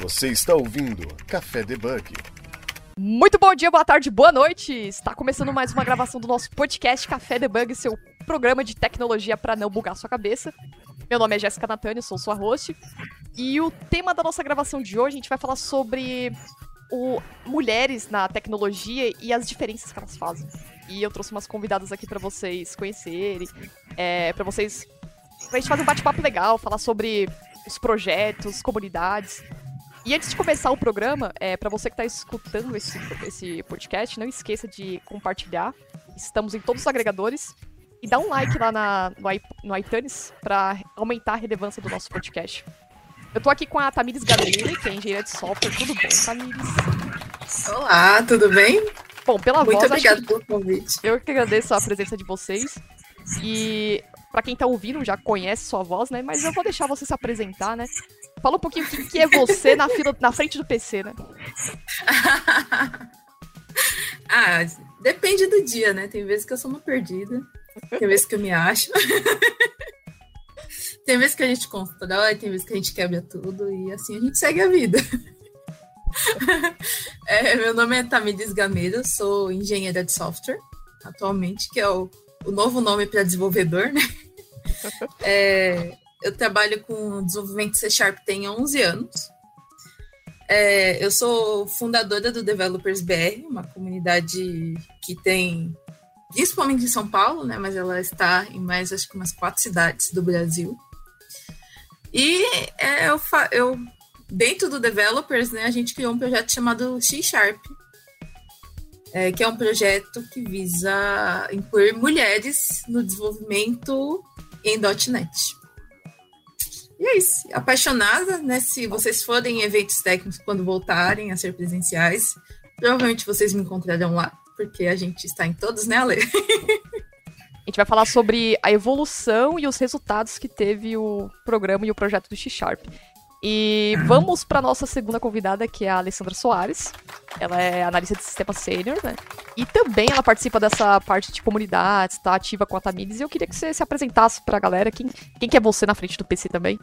Você está ouvindo Café Debug. Muito bom dia, boa tarde, boa noite! Está começando mais uma gravação do nosso podcast Café Debug, seu programa de tecnologia para não bugar sua cabeça. Meu nome é Jéssica Natânia, sou sua host. E o tema da nossa gravação de hoje, a gente vai falar sobre o mulheres na tecnologia e as diferenças que elas fazem. E eu trouxe umas convidadas aqui para vocês conhecerem, é, para vocês. pra gente fazer um bate-papo legal, falar sobre os projetos, comunidades. E antes de começar o programa, é, para você que está escutando esse, esse podcast, não esqueça de compartilhar. Estamos em todos os agregadores. E dá um like lá na, no, no iTunes para aumentar a relevância do nosso podcast. Eu tô aqui com a Tamires Gabriele, que é engenheira de software. Tudo bom, Tamires? Olá, tudo bem? Bom, pela Muito voz, obrigada acho pelo convite. eu que agradeço a presença de vocês. E para quem tá ouvindo, já conhece sua voz, né? Mas eu vou deixar você se apresentar, né? Fala um pouquinho o que, que é você na fila, na frente do PC, né? ah, depende do dia, né? Tem vezes que eu sou uma perdida, tem vezes que eu me acho. tem vezes que a gente constrói, tem vezes que a gente quebra tudo e assim a gente segue a vida. É, meu nome é Tamires Gameira, sou engenheira de software atualmente, que é o, o novo nome para desenvolvedor, né? É, eu trabalho com desenvolvimento C Sharp tem 11 anos. É, eu sou fundadora do Developers BR, uma comunidade que tem, principalmente em São Paulo, né? Mas ela está em mais, acho que umas quatro cidades do Brasil. E é, eu, eu, dentro do Developers, né, a gente criou um projeto chamado C Sharp, é, que é um projeto que visa incluir mulheres no desenvolvimento em .NET. E é isso. Apaixonada, né? Se vocês forem em eventos técnicos quando voltarem a ser presenciais, provavelmente vocês me encontrarão lá, porque a gente está em todos, né, Ale? A gente vai falar sobre a evolução e os resultados que teve o programa e o projeto do X-Sharp. E vamos para nossa segunda convidada, que é a Alessandra Soares. Ela é analista de sistema sênior, né? E também ela participa dessa parte de comunidades, está ativa com a Tamires. E eu queria que você se apresentasse para a galera. Quem, quem que é você na frente do PC também?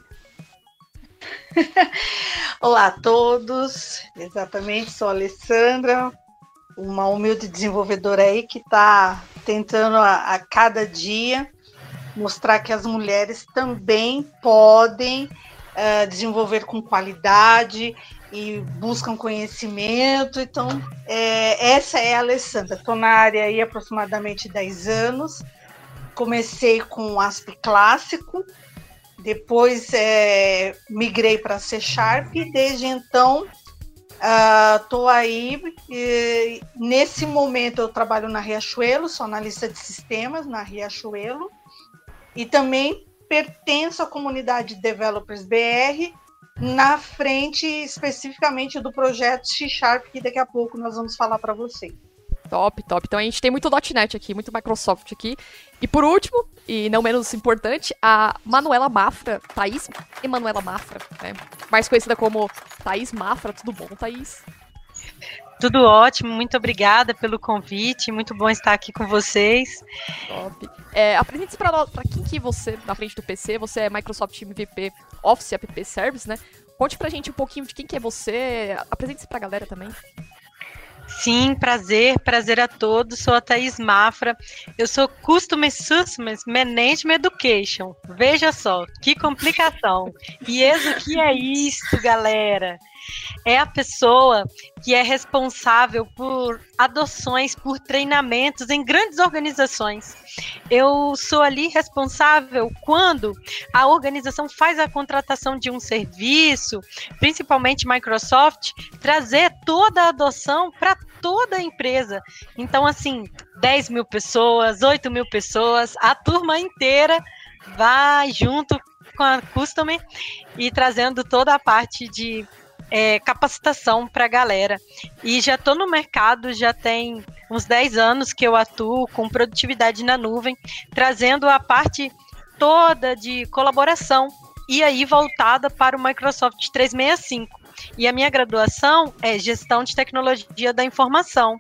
Olá a todos, exatamente, sou a Alessandra, uma humilde desenvolvedora aí que está tentando a, a cada dia mostrar que as mulheres também podem eh, desenvolver com qualidade e buscam conhecimento. Então, eh, essa é a Alessandra. Estou na área aí aproximadamente 10 anos. Comecei com ASP clássico, depois é, migrei para C Sharp e desde então estou aí. e nesse momento eu trabalho na Riachuelo, sou analista de sistemas na Riachuelo e também pertenço à comunidade Developers BR na frente especificamente do projeto C Sharp, que daqui a pouco nós vamos falar para vocês. Top, top. Então a gente tem muito .NET aqui, muito Microsoft aqui. E por último, e não menos importante, a Manuela Mafra, Thaís Emanuela Mafra, né? Mais conhecida como Thaís Mafra. Tudo bom, Thaís? Tudo ótimo, muito obrigada pelo convite, muito bom estar aqui com vocês. Top. É, Apresente-se para quem que você, na frente do PC, você é Microsoft MVP Office App Service, né? Conte pra gente um pouquinho de quem que é você, apresente-se pra galera também. Sim, prazer, prazer a todos. Sou a Thaís Mafra. Eu sou Customer Success Management Education. Veja só, que complicação. E eis o que é isso, galera? É a pessoa que é responsável por adoções, por treinamentos em grandes organizações. Eu sou ali responsável quando a organização faz a contratação de um serviço, principalmente Microsoft, trazer toda a adoção para toda a empresa. Então, assim, 10 mil pessoas, 8 mil pessoas, a turma inteira vai junto com a Customer e trazendo toda a parte de é, capacitação para a galera. E já estou no mercado, já tem uns 10 anos que eu atuo com produtividade na nuvem, trazendo a parte toda de colaboração e aí voltada para o Microsoft 365. E a minha graduação é gestão de tecnologia da informação.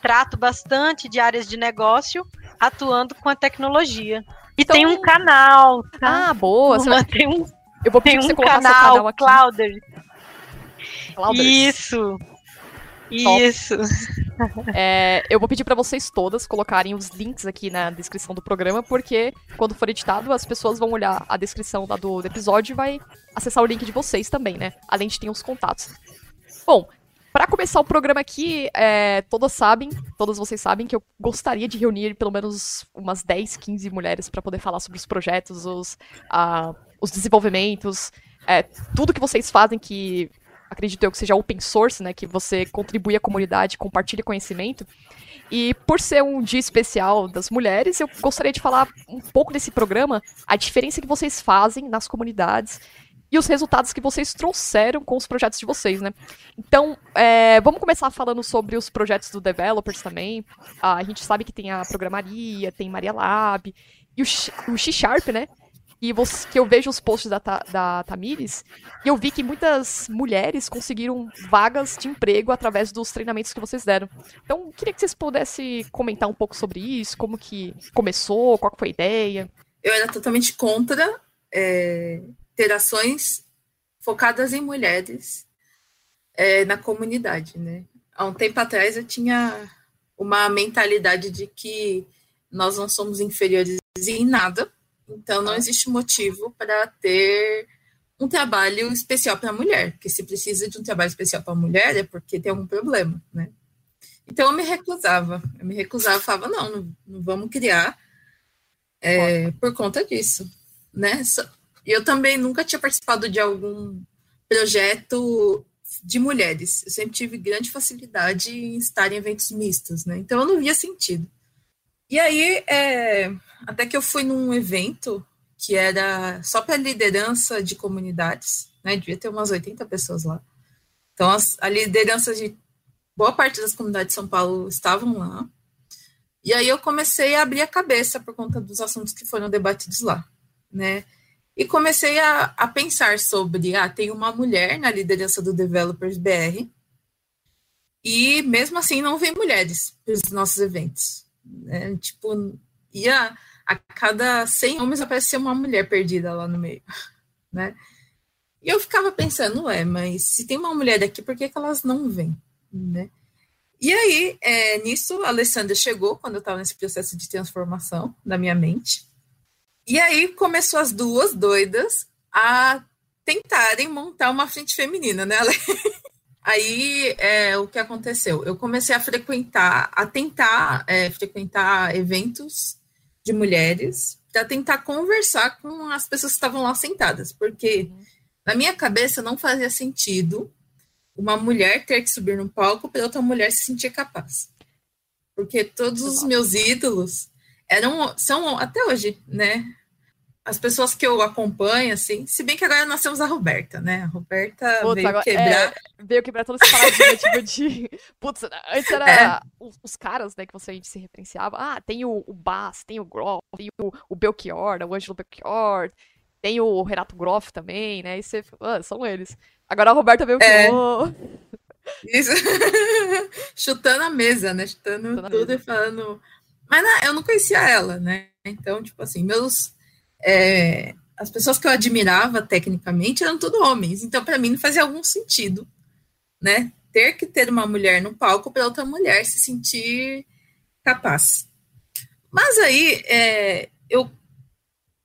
Trato bastante de áreas de negócio, atuando com a tecnologia. E Então- tem um canal, tá? Ah, boa. Você vai- Tem um Eu vou pedir tem pra você um colocar seu canal, canal aqui. Clouder. Isso! Isso! É, eu vou pedir pra vocês todas colocarem os links aqui na descrição do programa, porque quando for editado, as pessoas vão olhar a descrição lá do, do episódio e vai acessar o link de vocês também, né? Além de ter os contatos. Bom, Pra começar o programa aqui, é, todas sabem, todas vocês sabem que eu gostaria de reunir pelo menos umas 10, 15 mulheres pra poder falar sobre os projetos, os, ah, os desenvolvimentos, é, tudo que vocês fazem que acredito eu que seja open source, né, que você contribui à comunidade, compartilha conhecimento. E por ser um dia especial das mulheres, eu gostaria de falar um pouco desse programa, a diferença que vocês fazem nas comunidades e os resultados que vocês trouxeram com os projetos de vocês, né? Então, é, vamos começar falando sobre os projetos do developers também. Ah, a gente sabe que tem a programaria, tem Maria Lab e o, o X-Sharp, né? E você, que eu vejo os posts da, da Tamires, e eu vi que muitas mulheres conseguiram vagas de emprego através dos treinamentos que vocês deram. Então, queria que vocês pudessem comentar um pouco sobre isso, como que começou, qual foi a ideia. Eu era totalmente contra é, ter ações focadas em mulheres é, na comunidade, né? Há um tempo atrás eu tinha uma mentalidade de que nós não somos inferiores em nada, então não existe motivo para ter um trabalho especial para a mulher, porque se precisa de um trabalho especial para a mulher é porque tem algum problema, né? Então eu me recusava, eu me recusava, falava não, não, não vamos criar é, por conta disso, né? Eu também nunca tinha participado de algum projeto de mulheres. Eu sempre tive grande facilidade em estar em eventos mistos, né? Então eu não via sentido. E aí, é, até que eu fui num evento que era só para liderança de comunidades, né? Devia ter umas 80 pessoas lá. Então, as, a liderança de boa parte das comunidades de São Paulo estavam lá. E aí eu comecei a abrir a cabeça por conta dos assuntos que foram debatidos lá, né? E comecei a, a pensar sobre, ah, tem uma mulher na liderança do Developers BR, e mesmo assim não vem mulheres para os nossos eventos. Né? Tipo, ia a cada 100 homens aparecer uma mulher perdida lá no meio, né? E eu ficava pensando, ué, mas se tem uma mulher aqui, por que, que elas não vêm, né? E aí, é, nisso, a Alessandra chegou, quando eu estava nesse processo de transformação da minha mente. E aí começou as duas doidas a tentarem montar uma frente feminina, né? Aí é, o que aconteceu? Eu comecei a frequentar, a tentar é, frequentar eventos de mulheres para tentar conversar com as pessoas que estavam lá sentadas, porque na minha cabeça não fazia sentido uma mulher ter que subir no palco para outra mulher se sentir capaz. Porque todos os meus ídolos eram, são até hoje, né? As pessoas que eu acompanho, assim, se bem que agora nós temos a Roberta, né? A Roberta Putz, veio agora- quebrar. é, veio quebrar toda essa paradinha, tipo, de. Putz, antes era É. os, os caras, né, que você a gente se referenciava. Ah, tem o, o Bass, tem o Groff, tem o, o Belchior, né, o Ângelo Belchior, tem o Renato Groff também, né? E você. Ah, são eles. Agora a Roberta veio É. Isso. Chutando a mesa, né? Chutando Chutando tudo e falando. Mas na- eu não conhecia ela, né? Então, tipo assim, meus. É, as pessoas que eu admirava tecnicamente eram tudo homens. Então, para mim, não fazia algum sentido, né? Ter que ter uma mulher no palco para outra mulher se sentir capaz. Mas aí, é, eu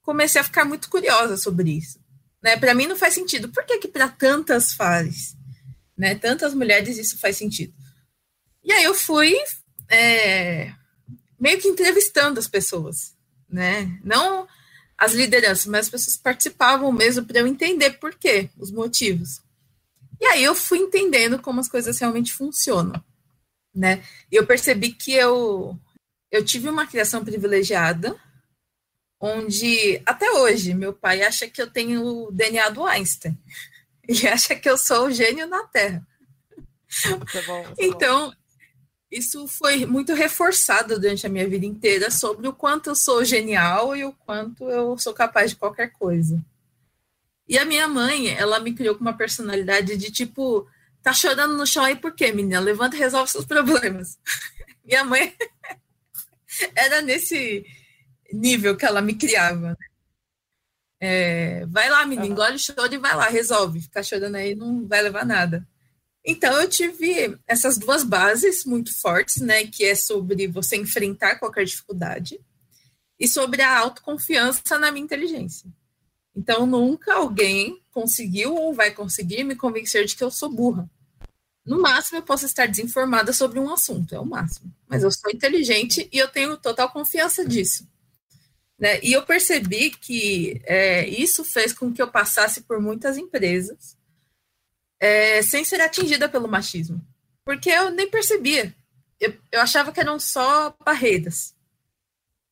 comecei a ficar muito curiosa sobre isso. Né? Para mim, não faz sentido. Por que, que para tantas faz? né? Tantas mulheres isso faz sentido. E aí eu fui é, meio que entrevistando as pessoas, né? Não as lideranças, mas as pessoas participavam mesmo para eu entender por quê, os motivos. E aí eu fui entendendo como as coisas realmente funcionam, né? E eu percebi que eu eu tive uma criação privilegiada, onde até hoje meu pai acha que eu tenho o DNA do Einstein. Ele acha que eu sou o gênio na Terra. Isso é bom, isso é bom. Isso foi muito reforçado durante a minha vida inteira sobre o quanto eu sou genial e o quanto eu sou capaz de qualquer coisa. E a minha mãe, ela me criou com uma personalidade de tipo, tá chorando no chão aí por quê, menina? Levanta e resolve seus problemas. minha mãe era nesse nível que ela me criava. É, vai lá, menina, Aham. engole o choro e vai lá, resolve. Ficar chorando aí não vai levar nada. Então eu tive essas duas bases muito fortes, né, que é sobre você enfrentar qualquer dificuldade e sobre a autoconfiança na minha inteligência. Então nunca alguém conseguiu ou vai conseguir me convencer de que eu sou burra. No máximo eu posso estar desinformada sobre um assunto, é o máximo. Mas eu sou inteligente e eu tenho total confiança disso. Né? E eu percebi que é, isso fez com que eu passasse por muitas empresas é, sem ser atingida pelo machismo. Porque eu nem percebia. Eu, eu achava que eram só barreiras.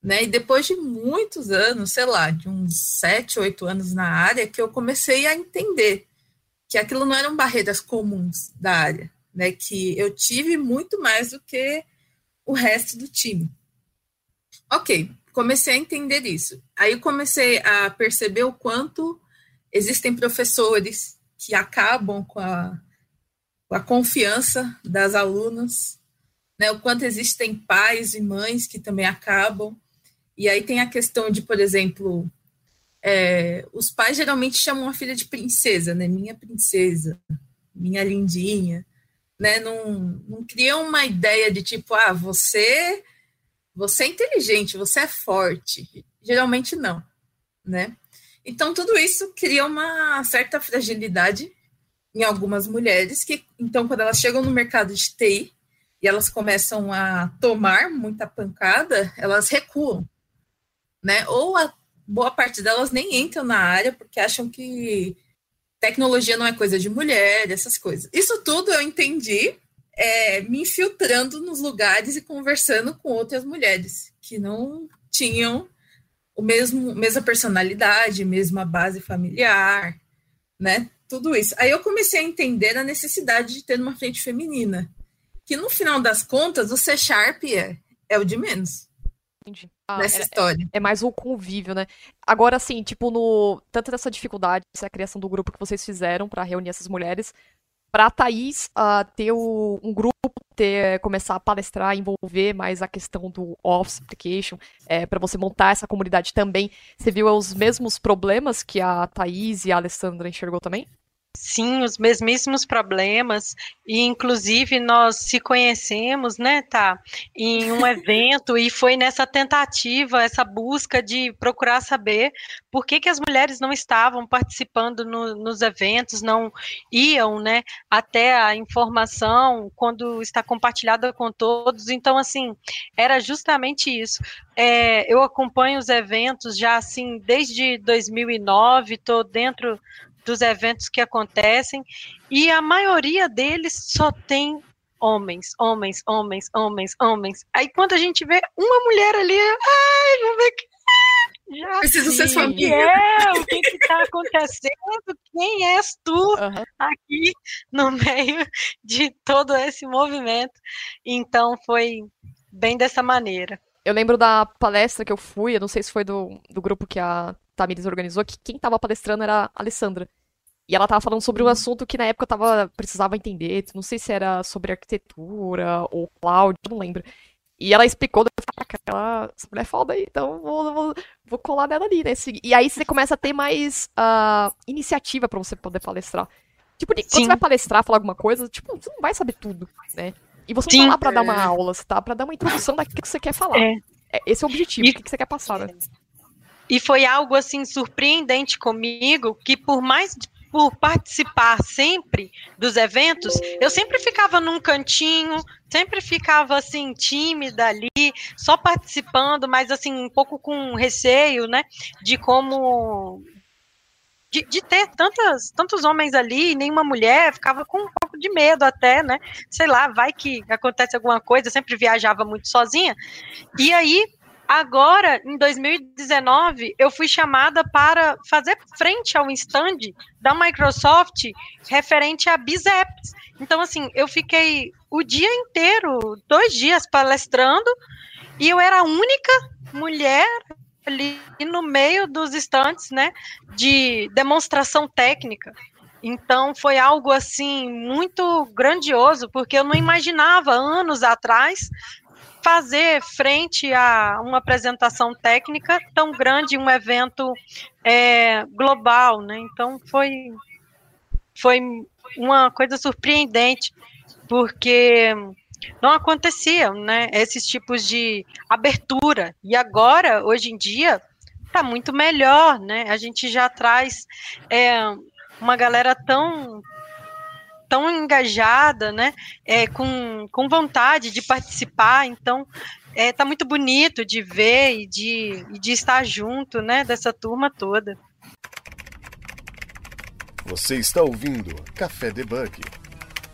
Né? E depois de muitos anos, sei lá, de uns sete, oito anos na área, que eu comecei a entender que aquilo não eram barreiras comuns da área, né? Que eu tive muito mais do que o resto do time. Ok, comecei a entender isso. Aí comecei a perceber o quanto existem professores que acabam com a, com a confiança das alunas, né? O quanto existem pais e mães que também acabam. E aí tem a questão de, por exemplo, é, os pais geralmente chamam a filha de princesa, né? Minha princesa, minha lindinha, né? Não, não criam uma ideia de tipo, ah, você você é inteligente, você é forte. Geralmente não, né? Então tudo isso cria uma certa fragilidade em algumas mulheres que, então, quando elas chegam no mercado de TI e elas começam a tomar muita pancada, elas recuam, né? Ou a boa parte delas nem entram na área porque acham que tecnologia não é coisa de mulher, essas coisas. Isso tudo eu entendi é, me infiltrando nos lugares e conversando com outras mulheres que não tinham o mesmo mesma personalidade, mesma base familiar, né? Tudo isso. Aí eu comecei a entender a necessidade de ter uma frente feminina, que no final das contas o C Sharp é, é o de menos. Entendi. Ah, nessa é, história. É, é, mais o convívio, né? Agora, assim, tipo, no. Tanto dessa dificuldade, essa criação do grupo que vocês fizeram para reunir essas mulheres, para a Thaís uh, ter o, um grupo, ter, começar a palestrar, envolver mais a questão do Office Application, é, para você montar essa comunidade também, você viu os mesmos problemas que a Thaís e a Alessandra enxergou também? Sim, os mesmíssimos problemas, e inclusive nós se conhecemos, né, tá, em um evento, e foi nessa tentativa, essa busca de procurar saber por que, que as mulheres não estavam participando no, nos eventos, não iam, né, até a informação quando está compartilhada com todos, então, assim, era justamente isso. É, eu acompanho os eventos já, assim, desde 2009, estou dentro dos eventos que acontecem, e a maioria deles só tem homens, homens, homens, homens, homens. Aí quando a gente vê uma mulher ali, ai, vamos ver que já Preciso ser sua amiga. É, o que está acontecendo? Quem és tu uhum. aqui no meio de todo esse movimento? Então foi bem dessa maneira. Eu lembro da palestra que eu fui, eu não sei se foi do, do grupo que a Tamires organizou, que quem tava palestrando era a Alessandra. E ela tava falando sobre um uhum. assunto que na época eu tava, precisava entender, não sei se era sobre arquitetura ou cloud, não lembro. E ela explicou, aquela essa mulher é foda aí, então vou, vou, vou colar nela ali, né? E aí você começa a ter mais uh, iniciativa para você poder palestrar. Tipo, Sim. quando você vai palestrar, falar alguma coisa, tipo, você não vai saber tudo, né? E você não tá lá pra dar uma aula, você tá pra dar uma introdução daquilo que você quer falar. É. é esse é o objetivo, e... o que você quer passar, né? E foi algo assim surpreendente comigo, que por mais por participar sempre dos eventos, eu sempre ficava num cantinho, sempre ficava assim tímida ali, só participando, mas assim um pouco com receio, né, de como de, de, ter tantas, tantos homens ali e nenhuma mulher, ficava com um pouco de medo até, né? Sei lá, vai que acontece alguma coisa, eu sempre viajava muito sozinha. E aí, Agora, em 2019, eu fui chamada para fazer frente ao stand da Microsoft referente a Bizeps. Então, assim, eu fiquei o dia inteiro, dois dias palestrando, e eu era a única mulher ali no meio dos estantes, né, de demonstração técnica. Então foi algo assim muito grandioso, porque eu não imaginava anos atrás fazer frente a uma apresentação técnica tão grande, um evento é, global, né? Então foi foi uma coisa surpreendente, porque não aconteciam, né? Esses tipos de abertura. E agora, hoje em dia, está muito melhor, né? A gente já traz é, uma galera tão tão engajada, né? É, com, com vontade de participar. Então, é, tá muito bonito de ver e de, e de estar junto, né? Dessa turma toda. Você está ouvindo Café Debug.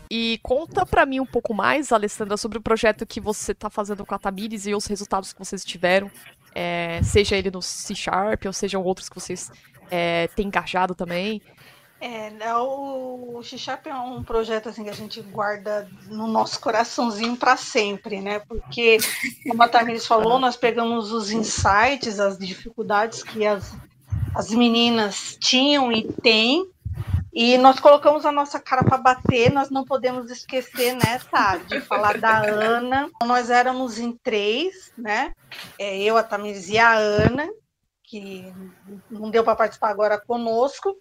E conta para mim um pouco mais, Alessandra, sobre o projeto que você está fazendo com a Tamires e os resultados que vocês tiveram, é, seja ele no C Sharp ou sejam outros que vocês é, têm engajado também. É, né, o X-Sharp é um projeto assim que a gente guarda no nosso coraçãozinho para sempre, né? Porque, como a Tamires falou, nós pegamos os insights, as dificuldades que as, as meninas tinham e têm e nós colocamos a nossa cara para bater, nós não podemos esquecer, né, tá, de falar da Ana. Nós éramos em três, né? É, eu, a Tamiz e a Ana, que não deu para participar agora conosco.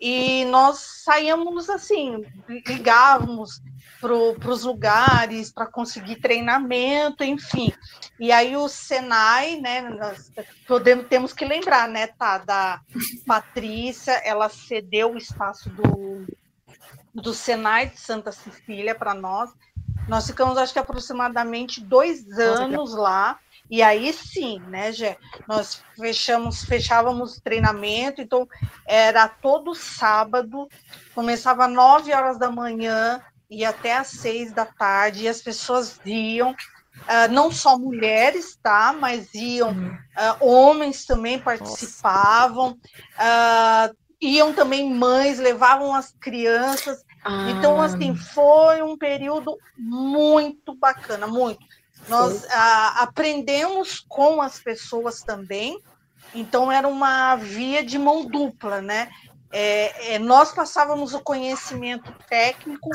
E nós saíamos assim, ligávamos para os lugares para conseguir treinamento, enfim. E aí o Senai, né, nós podemos, temos que lembrar, né, tá, da Patrícia, ela cedeu o espaço do, do Senai de Santa Cecília para nós. Nós ficamos, acho que aproximadamente dois anos lá. E aí sim, né, Gé? Nós fechamos, fechávamos treinamento, então era todo sábado, começava nove horas da manhã, e até às seis da tarde, e as pessoas iam, uh, não só mulheres, tá? Mas iam, uh, homens também participavam, uh, iam também mães, levavam as crianças. Ah. Então, assim, foi um período muito bacana, muito. Nós aprendemos com as pessoas também, então era uma via de mão dupla, né? É, é, nós passávamos o conhecimento técnico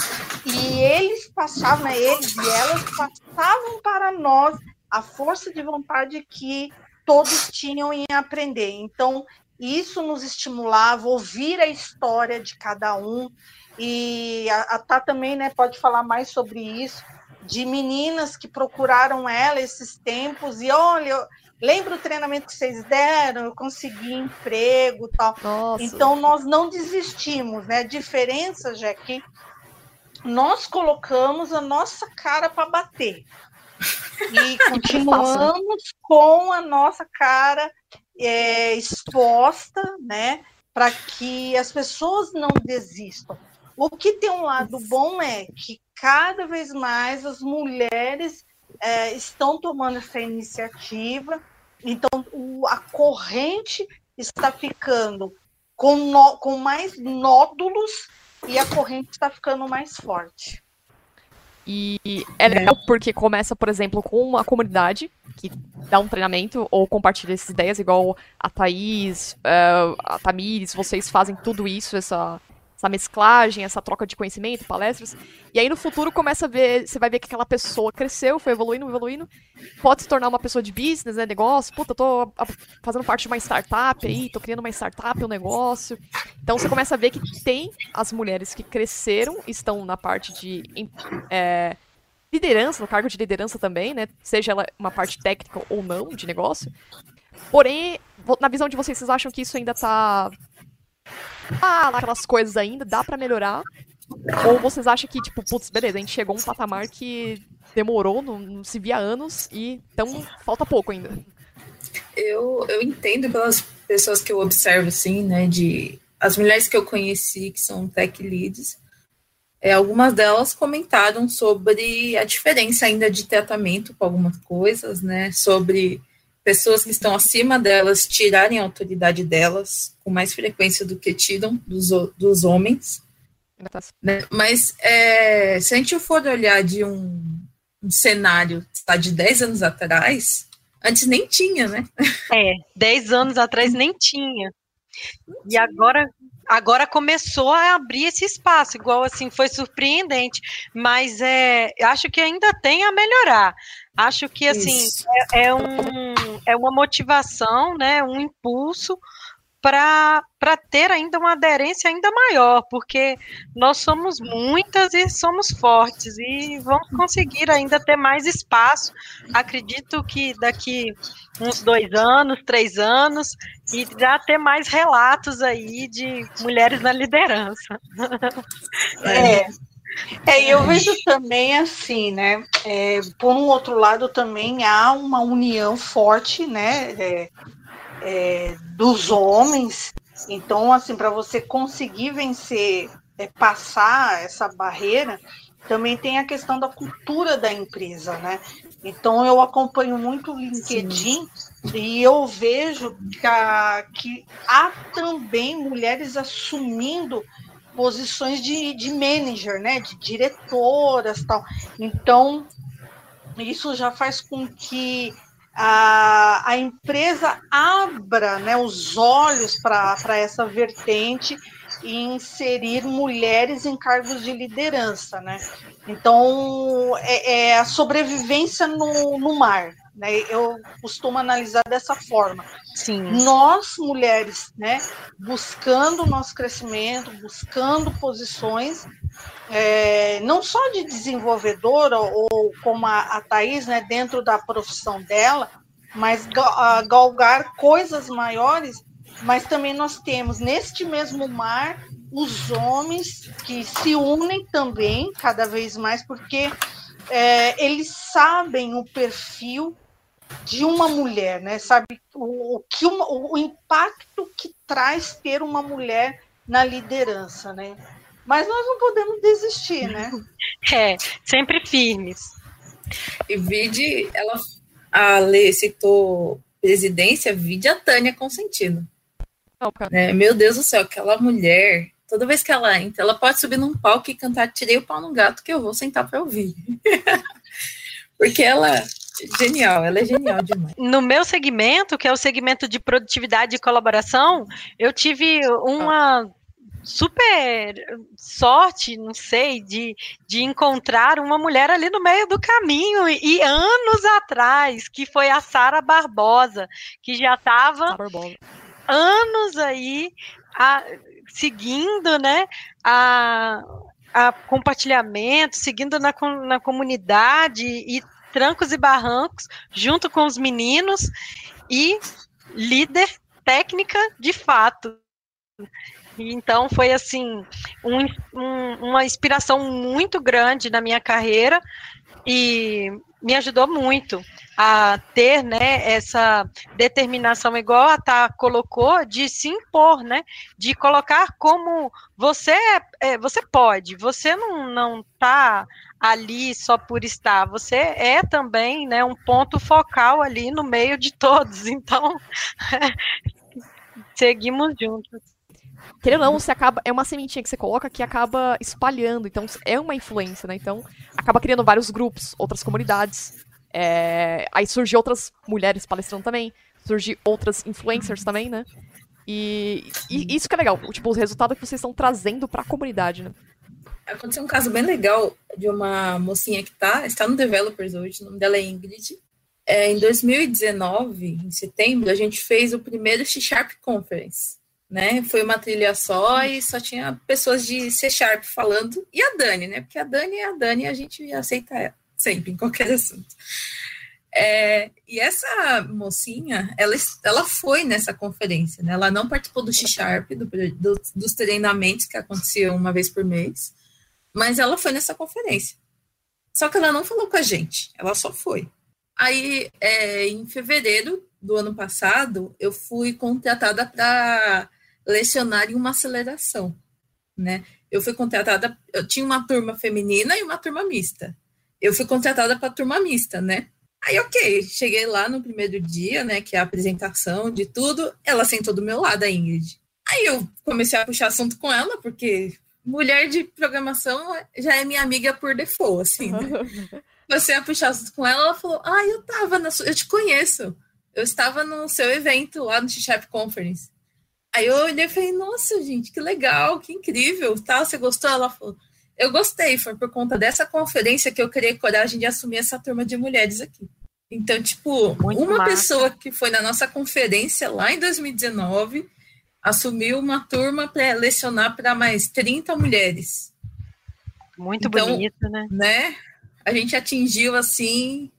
e eles passavam, né, eles e elas passavam para nós a força de vontade que todos tinham em aprender. Então, isso nos estimulava ouvir a história de cada um e a, a Tá também né, pode falar mais sobre isso, de meninas que procuraram ela esses tempos e olha, lembra o treinamento que vocês deram? Eu consegui emprego tal. Nossa. Então, nós não desistimos, né? A diferença, já é que nós colocamos a nossa cara para bater. E continuamos com a nossa cara é, exposta, né? Para que as pessoas não desistam. O que tem um lado bom é que cada vez mais as mulheres é, estão tomando essa iniciativa, então o, a corrente está ficando com, no, com mais nódulos e a corrente está ficando mais forte. E é legal porque começa, por exemplo, com uma comunidade que dá um treinamento ou compartilha essas ideias, igual a Thaís, uh, a Tamires, vocês fazem tudo isso, essa, essa mesclagem, essa troca de conhecimento, palestras. E aí no futuro começa a ver, você vai ver que aquela pessoa cresceu, foi evoluindo, evoluindo, pode se tornar uma pessoa de business, né, negócio, puta, tô fazendo parte de uma startup aí, tô criando uma startup, um negócio. Então você começa a ver que tem as mulheres que cresceram, estão na parte de é, liderança, no cargo de liderança também, né, seja ela uma parte técnica ou não de negócio. Porém, na visão de vocês, vocês acham que isso ainda tá ah, aquelas coisas ainda, dá para melhorar? Ou vocês acham que, tipo, putz, beleza, a gente chegou a um patamar que demorou, não, não se via anos, e então falta pouco ainda? Eu, eu entendo pelas pessoas que eu observo, assim, né, de as mulheres que eu conheci que são tech leads, é, algumas delas comentaram sobre a diferença ainda de tratamento com algumas coisas, né, sobre pessoas que estão acima delas tirarem a autoridade delas com mais frequência do que tiram dos, dos homens. Né? Mas é, se a gente for olhar de um, um cenário tá, de 10 anos atrás, antes nem tinha, né? É, 10 anos atrás nem tinha. E agora agora começou a abrir esse espaço, igual assim, foi surpreendente, mas é, acho que ainda tem a melhorar. Acho que assim é, é, um, é uma motivação, né, um impulso para ter ainda uma aderência ainda maior, porque nós somos muitas e somos fortes e vamos conseguir ainda ter mais espaço. Acredito que daqui uns dois anos, três anos, e já ter mais relatos aí de mulheres na liderança. É. É, eu vejo também assim, né? É, por um outro lado, também há uma união forte, né? É, é, dos homens. Então, assim, para você conseguir vencer, é, passar essa barreira, também tem a questão da cultura da empresa, né? Então, eu acompanho muito o LinkedIn Sim. e eu vejo que, a, que há também mulheres assumindo posições de, de manager, né? De diretoras tal. Então, isso já faz com que a, a empresa abra né, os olhos para essa vertente e inserir mulheres em cargos de liderança, né? Então, é, é a sobrevivência no, no mar, né? Eu costumo analisar dessa forma. Sim. Nós, mulheres, né, buscando o nosso crescimento, buscando posições, é, não só de desenvolvedora, ou como a, a Thaís, né, dentro da profissão dela, mas galgar coisas maiores, mas também nós temos neste mesmo mar os homens que se unem também cada vez mais, porque é, eles sabem o perfil de uma mulher, né? Sabe o, o que uma, o impacto que traz ter uma mulher na liderança, né? Mas nós não podemos desistir, né? É, sempre firmes. E Vide, ela, a Lê citou presidência, Vide a Tânia consentindo. Oh, né? Meu Deus do céu, aquela mulher, toda vez que ela entra, ela pode subir num palco e cantar Tirei o pau no gato que eu vou sentar para ouvir. Porque ela Genial, ela é genial demais. No meu segmento, que é o segmento de produtividade e colaboração, eu tive uma super sorte, não sei, de, de encontrar uma mulher ali no meio do caminho e anos atrás, que foi a Sara Barbosa, que já estava anos aí a, seguindo, né, a, a compartilhamento, seguindo na, na comunidade e trancos e barrancos, junto com os meninos e líder técnica de fato. Então foi assim um, um, uma inspiração muito grande na minha carreira e me ajudou muito a ter né, essa determinação, igual a Tá colocou, de se impor, né, de colocar como você é, você pode, você não não está ali só por estar, você é também né, um ponto focal ali no meio de todos, então seguimos juntos querendo ou não, você acaba. É uma sementinha que você coloca que acaba espalhando. Então, é uma influência, né? Então, acaba criando vários grupos, outras comunidades. É... Aí surgem outras mulheres palestrando também. Surgem outras influencers também, né? E, e isso que é legal. Tipo, os resultados que vocês estão trazendo para a comunidade, né? Aconteceu um caso bem legal de uma mocinha que tá, está no Developers hoje, o nome dela é Ingrid. É, em 2019, em setembro, a gente fez o primeiro C-Sharp Conference né? Foi uma trilha só e só tinha pessoas de C Sharp falando, e a Dani, né? Porque a Dani é a Dani e a gente aceita ela sempre, em qualquer assunto. É, e essa mocinha, ela, ela foi nessa conferência, né? Ela não participou do X-Sharp, do, do, dos treinamentos que aconteciam uma vez por mês, mas ela foi nessa conferência. Só que ela não falou com a gente, ela só foi. Aí, é, em fevereiro do ano passado, eu fui contratada para lecionar em uma aceleração, né? Eu fui contratada, eu tinha uma turma feminina e uma turma mista. Eu fui contratada para a turma mista, né? Aí, ok, cheguei lá no primeiro dia, né, que é a apresentação de tudo, ela sentou do meu lado, a Ingrid. Aí eu comecei a puxar assunto com ela, porque mulher de programação já é minha amiga por default, assim, né? Comecei a puxar assunto com ela, ela falou, ah, eu tava na sua... eu te conheço, eu estava no seu evento lá no X-Sharp Conference. Aí eu olhei e falei, nossa, gente, que legal, que incrível, tá? Você gostou? Ela falou, eu gostei, foi por conta dessa conferência que eu criei coragem de assumir essa turma de mulheres aqui. Então, tipo, Muito uma massa. pessoa que foi na nossa conferência lá em 2019 assumiu uma turma para lecionar para mais 30 mulheres. Muito então, bonito, né? né? A gente atingiu assim,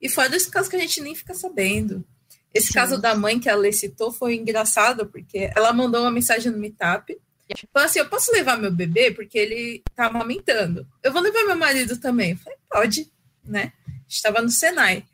e fora dos casos que a gente nem fica sabendo. Esse Sim. caso da mãe que a Lê citou foi engraçado, porque ela mandou uma mensagem no Meetup. Falou assim: Eu posso levar meu bebê? Porque ele tá amamentando. Eu vou levar meu marido também. Eu falei: Pode, né? Estava no Senai.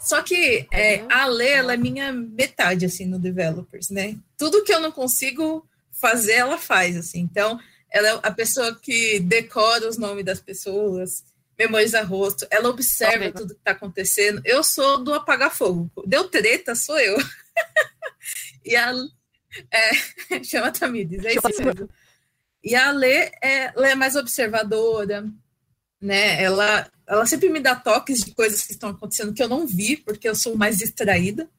Só que é, uhum. a Lê, ela é minha metade, assim, no Developers, né? Tudo que eu não consigo fazer, ela faz, assim. Então, ela é a pessoa que decora os nomes das pessoas, memoriza rosto, ela observa tudo que está acontecendo. Eu sou do apagar fogo. Deu treta, sou eu. e a é, chama Tamires, é isso mesmo. E a Lê, é, ela é mais observadora, né? Ela, ela sempre me dá toques de coisas que estão acontecendo que eu não vi, porque eu sou mais distraída,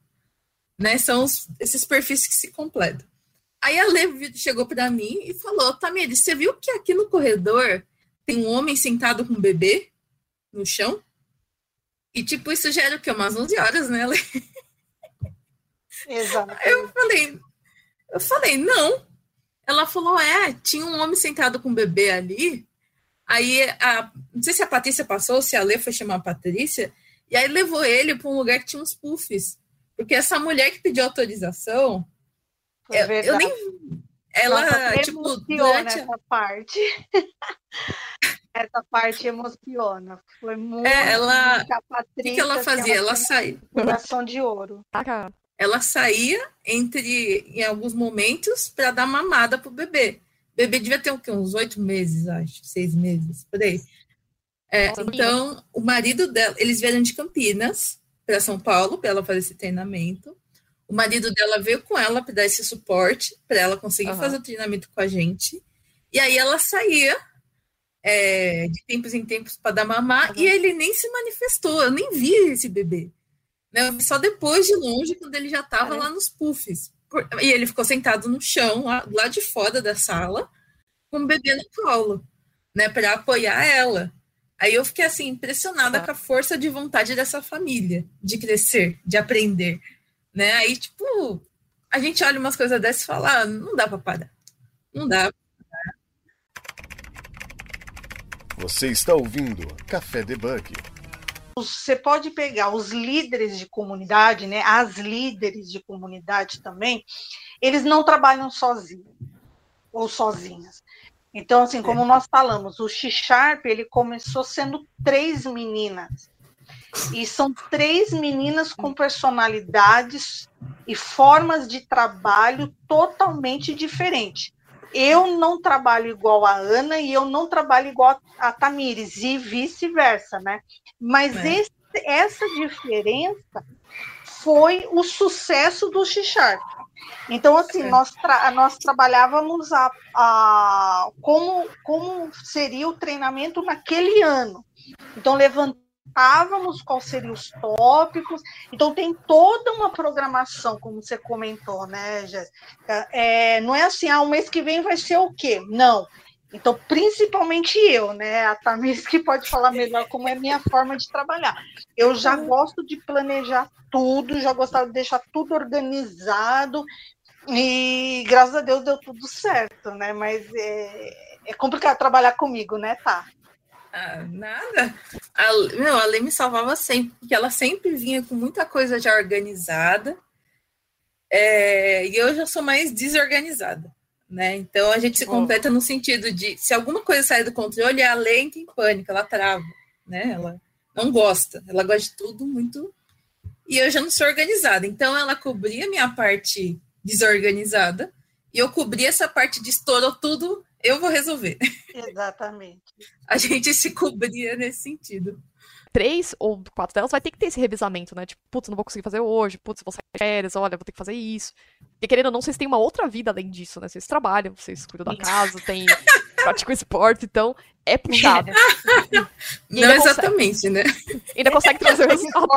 né? São os, esses perfis que se completam. Aí a Lê chegou para mim e falou: Tamires, você viu que aqui no corredor tem um homem sentado com um bebê no chão? E, tipo, isso já era o quê? Umas 11 horas, né, Lê? Exato. Eu falei, eu falei, não. Ela falou, é, tinha um homem sentado com um bebê ali, Aí, a, não sei se a Patrícia passou, se a Lê foi chamar a Patrícia, e aí levou ele para um lugar que tinha uns puffs. Porque essa mulher que pediu autorização, é eu, eu, nem. Ela, Nossa, tipo, durante... essa parte. essa parte emociona. Foi muito. É, ela. O que, que ela fazia? Ela, ela saía. Coração de ouro. Ela saía entre, em alguns momentos, para dar mamada pro bebê bebê devia ter o quê? uns oito meses, acho, seis meses, por aí. É, então, o marido dela, eles vieram de Campinas para São Paulo para ela fazer esse treinamento. O marido dela veio com ela para dar esse suporte para ela conseguir uhum. fazer o treinamento com a gente. E aí ela saía é, de tempos em tempos para dar mamar uhum. e ele nem se manifestou. Eu nem vi esse bebê. Né? Só depois de longe, quando ele já estava lá nos puffs. E ele ficou sentado no chão, lá, lá de fora da sala, com o bebê no colo, né, para apoiar ela. Aí eu fiquei assim impressionada com a força de vontade dessa família de crescer, de aprender, né? Aí tipo, a gente olha umas coisas dessas e fala, ah, não dá para parar. Não dá. Você está ouvindo Café Debug você pode pegar os líderes de comunidade, né, as líderes de comunidade também, eles não trabalham sozinhos ou sozinhas. Então, assim, como é. nós falamos, o X-Sharp, ele começou sendo três meninas. E são três meninas com personalidades e formas de trabalho totalmente diferentes eu não trabalho igual a Ana e eu não trabalho igual a Tamires, e vice-versa, né? Mas é. esse, essa diferença foi o sucesso do X-Sharp. Então, assim, é. nós, tra nós trabalhávamos a, a, como, como seria o treinamento naquele ano. Então, levantamos comentávamos quais seriam os tópicos. Então, tem toda uma programação, como você comentou, né, Jéssica? É, não é assim, ah, o mês que vem vai ser o quê? Não. Então, principalmente eu, né? A Tamires que pode falar melhor como é a minha forma de trabalhar. Eu já uhum. gosto de planejar tudo, já gostava de deixar tudo organizado, e graças a Deus deu tudo certo, né? Mas é, é complicado trabalhar comigo, né, tá? Ah, nada. A, meu, a Lê me salvava sempre, porque ela sempre vinha com muita coisa já organizada. É, e eu já sou mais desorganizada. Né? Então a gente se completa no sentido de se alguma coisa sair do controle, a Lê entra em pânico, ela trava, né? Ela não gosta, ela gosta de tudo muito. E eu já não sou organizada. Então ela cobria minha parte desorganizada e eu cobria essa parte de estourou tudo, eu vou resolver. Exatamente. A gente se cobria nesse sentido. Três ou quatro delas vai ter que ter esse revisamento, né? Tipo, putz, não vou conseguir fazer hoje, putz, vou sair de férias, olha, vou ter que fazer isso. E querendo ou não, vocês têm uma outra vida além disso, né? Vocês trabalham, vocês cuidam da casa, tem praticam esporte, então é puxado. não exatamente, consegue, né? Ainda consegue trazer o resultado.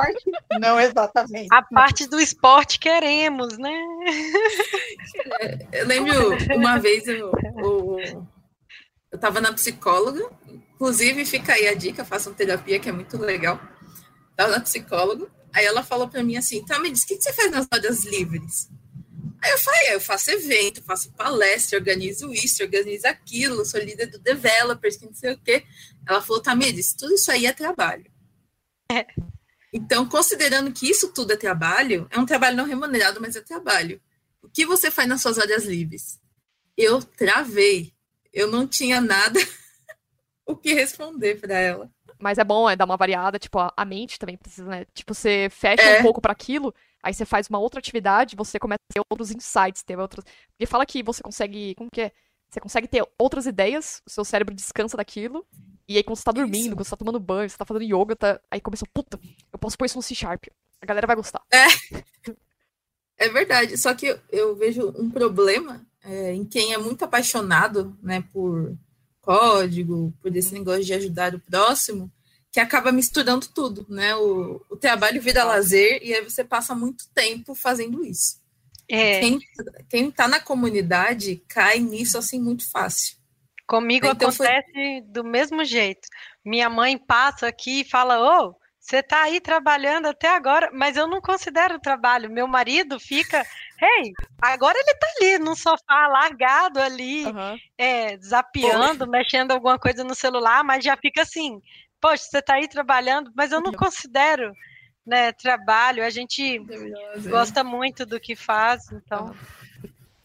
Não exatamente. A parte do esporte queremos, né? É, eu lembro uma vez eu, eu, eu tava na psicóloga, inclusive fica aí a dica, façam terapia, que é muito legal. Tava na psicóloga, aí ela falou para mim assim, tá, me diz, o que, que você faz nas horas livres? Aí eu falei, eu faço evento, faço palestra, organizo isso, organizo aquilo, sou líder do developers, que não sei o quê. Ela falou, Tamires, tudo isso aí é trabalho. É. Então, considerando que isso tudo é trabalho, é um trabalho não remunerado, mas é trabalho. O que você faz nas suas horas livres? Eu travei. Eu não tinha nada o que responder para ela. Mas é bom, é dar uma variada, tipo, a, a mente também precisa, né? Tipo, você fecha é. um pouco para aquilo, aí você faz uma outra atividade, você começa a ter outros insights, ter outros. Porque fala que você consegue. Como que é? Você consegue ter outras ideias, o seu cérebro descansa daquilo, e aí, quando você tá dormindo, isso. quando você tá tomando banho, você tá fazendo yoga, tá... aí começou, puta, eu posso pôr isso no C-Sharp. A galera vai gostar. É. É verdade. Só que eu, eu vejo um problema é, em quem é muito apaixonado, né, por código, por esse negócio de ajudar o próximo, que acaba misturando tudo, né? O, o trabalho vira lazer e aí você passa muito tempo fazendo isso. É. Quem, quem tá na comunidade cai nisso assim muito fácil. Comigo então, acontece foi... do mesmo jeito. Minha mãe passa aqui e fala: Ô, oh, você está aí trabalhando até agora, mas eu não considero trabalho. Meu marido fica, hey, agora ele está ali no sofá, largado ali, uhum. é, zapeando, mexendo alguma coisa no celular, mas já fica assim, poxa, você está aí trabalhando, mas eu não considero né, trabalho. A gente gosta muito do que faz, então. Uhum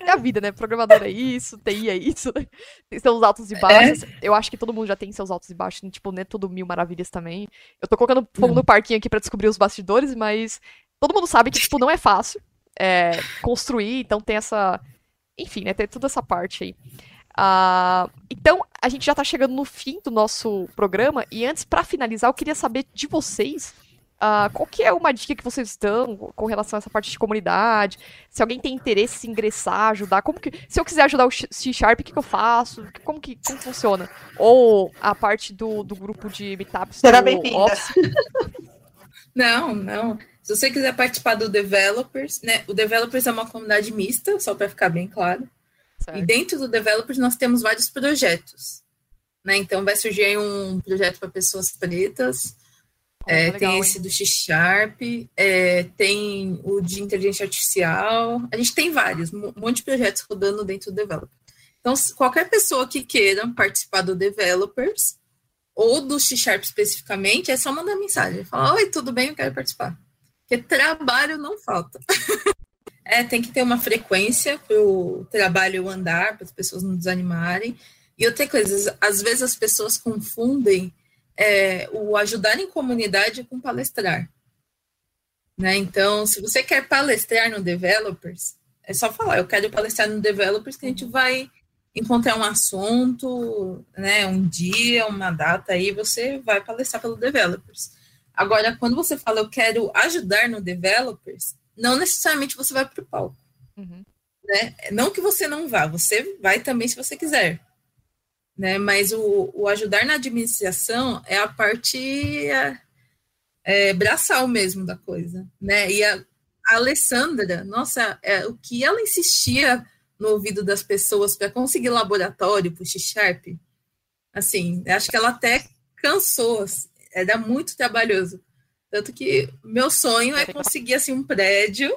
é a vida, né? Programador é isso, TI é isso, né? Tem seus altos e baixos. É. Eu acho que todo mundo já tem seus altos e baixos, tipo, não é tudo mil maravilhas também. Eu tô colocando fogo no parquinho aqui para descobrir os bastidores, mas todo mundo sabe que, tipo, não é fácil é, construir, então tem essa. Enfim, né? Tem toda essa parte aí. Uh, então, a gente já tá chegando no fim do nosso programa, e antes, para finalizar, eu queria saber de vocês Uh, qual que é uma dica que vocês dão com relação a essa parte de comunidade? Se alguém tem interesse em ingressar, ajudar, como que. Se eu quiser ajudar o C Sharp, o que, que eu faço? Como que como funciona? Ou a parte do, do grupo de meetups Será bem-vinda. Não, não. Se você quiser participar do Developers, né? O Developers é uma comunidade mista, só para ficar bem claro. Certo. E dentro do Developers nós temos vários projetos. Né? Então vai surgir um projeto para pessoas pretas, é, legal, tem esse hein? do X-Sharp, é, tem o de inteligência artificial. A gente tem vários, um monte de projetos rodando dentro do Developer. Então, qualquer pessoa que queira participar do Developers, ou do X-Sharp especificamente, é só mandar mensagem. Falar, oi, tudo bem, eu quero participar. Porque trabalho não falta. é, tem que ter uma frequência para o trabalho andar, para as pessoas não desanimarem. E outra coisa, às vezes as pessoas confundem é, o ajudar em comunidade com palestrar. Né? Então, se você quer palestrar no Developers, é só falar, eu quero palestrar no Developers, que a gente vai encontrar um assunto, né, um dia, uma data, aí você vai palestrar pelo Developers. Agora, quando você fala, eu quero ajudar no Developers, não necessariamente você vai para o palco. Uhum. Né? Não que você não vá, você vai também se você quiser né? Mas o, o ajudar na administração é a parte é, é, braçal mesmo da coisa, né? E a, a Alessandra, nossa, é, o que ela insistia no ouvido das pessoas para conseguir laboratório para o X-Sharp, assim, acho que ela até cansou, era muito trabalhoso. Tanto que meu sonho é conseguir assim um prédio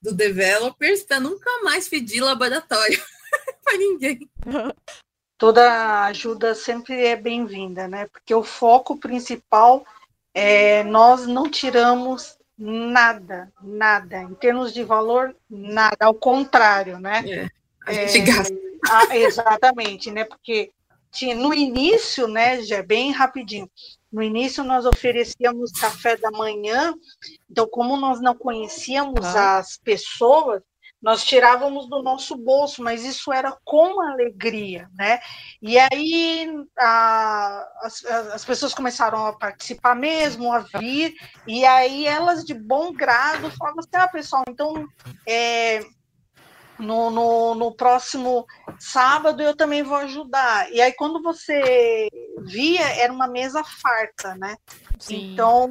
do developers para nunca mais pedir laboratório para ninguém. toda ajuda sempre é bem-vinda, né? Porque o foco principal é nós não tiramos nada, nada, em termos de valor, nada, ao contrário, né? É, a gente é, gasta. Exatamente, né? Porque tinha, no início, né, já é bem rapidinho, no início nós oferecíamos café da manhã, então como nós não conhecíamos ah. as pessoas, nós tirávamos do nosso bolso, mas isso era com alegria, né? E aí a, as, as pessoas começaram a participar mesmo, a vir, e aí elas de bom grado falavam assim, ah, pessoal, então é, no, no, no, próximo sábado eu também vou ajudar. E aí, quando você via, era uma mesa farta, né? Sim. Então,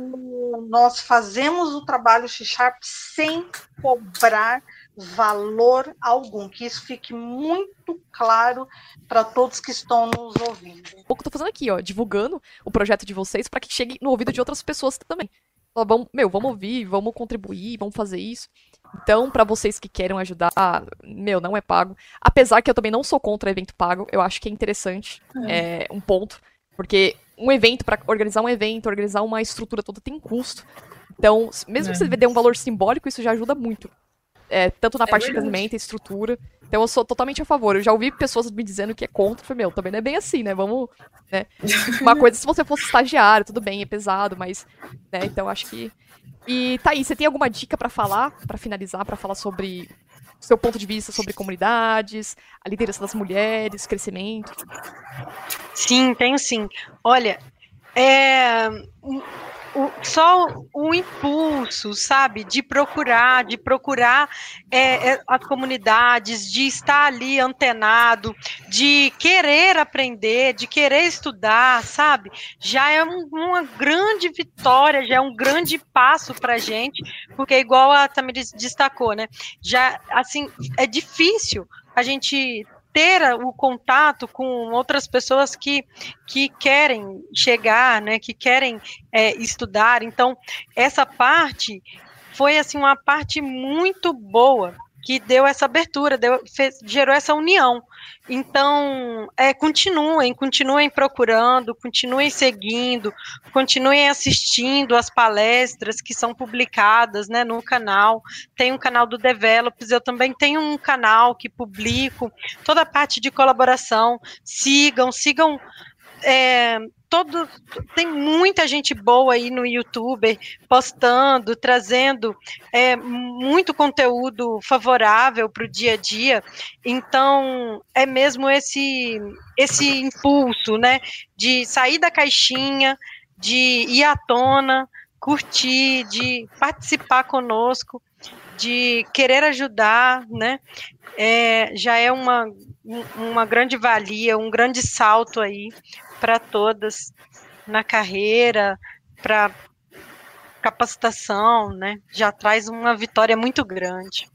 nós fazemos o trabalho X-Sharp sem cobrar valor algum, que isso fique muito claro para todos que estão nos ouvindo. O que eu tô fazendo aqui, ó, divulgando o projeto de vocês para que chegue no ouvido de outras pessoas também. Vamos, meu, vamos ouvir, vamos contribuir, vamos fazer isso. Então, para vocês que queiram ajudar, meu, não é pago. Apesar que eu também não sou contra evento pago, eu acho que é interessante, é, é um ponto, porque um evento, para organizar um evento, organizar uma estrutura toda tem custo. Então, mesmo é. que você dê um valor simbólico, isso já ajuda muito. É, tanto na é parte verdade. de casamento, estrutura. Então eu sou totalmente a favor. Eu já ouvi pessoas me dizendo que é contra. Falei, meu, também não é bem assim, né? Vamos. Né? Uma coisa se você fosse estagiário, tudo bem, é pesado, mas. Né? Então acho que. E tá aí, você tem alguma dica para falar, para finalizar, para falar sobre seu ponto de vista sobre comunidades, a liderança das mulheres, crescimento? Sim, tenho sim. Olha, é, o, só o impulso, sabe, de procurar, de procurar é, é, as comunidades, de estar ali antenado, de querer aprender, de querer estudar, sabe, já é um, uma grande vitória, já é um grande passo para a gente, porque igual a Tamiris destacou, né, já, assim, é difícil a gente ter o contato com outras pessoas que, que querem chegar, né, que querem é, estudar. Então, essa parte foi assim uma parte muito boa que deu essa abertura, deu, fez, gerou essa união. Então, é, continuem, continuem procurando, continuem seguindo, continuem assistindo as palestras que são publicadas né, no canal. Tem um canal do Developers, eu também tenho um canal que publico toda a parte de colaboração. Sigam, sigam. É, todo tem muita gente boa aí no YouTube postando, trazendo é, muito conteúdo favorável para o dia a dia. Então é mesmo esse esse impulso, né, de sair da caixinha, de ir à tona, curtir, de participar conosco, de querer ajudar, né? É, já é uma, uma grande valia, um grande salto aí para todas na carreira, para capacitação, né? Já traz uma vitória muito grande.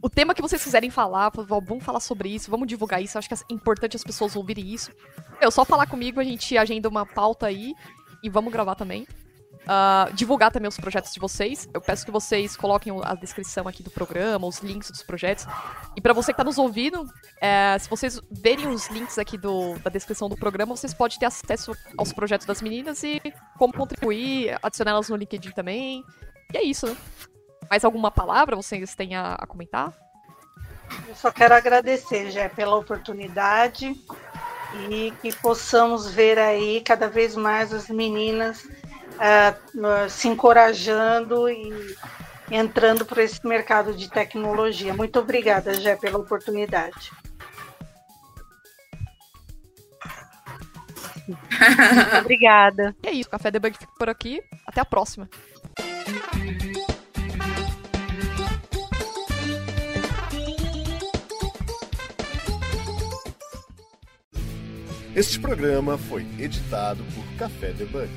O tema que vocês quiserem falar, vamos falar sobre isso, vamos divulgar isso. Acho que é importante as pessoas ouvirem isso. Eu só falar comigo, a gente agenda uma pauta aí e vamos gravar também. Uh, divulgar também os projetos de vocês. Eu peço que vocês coloquem a descrição aqui do programa, os links dos projetos. E para você que está nos ouvindo, é, se vocês verem os links aqui do, da descrição do programa, vocês podem ter acesso aos projetos das meninas e como contribuir, adicionar elas no LinkedIn também. E é isso, né? Mais alguma palavra vocês têm a, a comentar? Eu só quero agradecer, Jé, pela oportunidade e que possamos ver aí cada vez mais as meninas uh, se encorajando e entrando para esse mercado de tecnologia. Muito obrigada, Jé, pela oportunidade. Obrigada. E é isso, o Café Debug fica por aqui. Até a próxima. Este programa foi editado por Café Debug.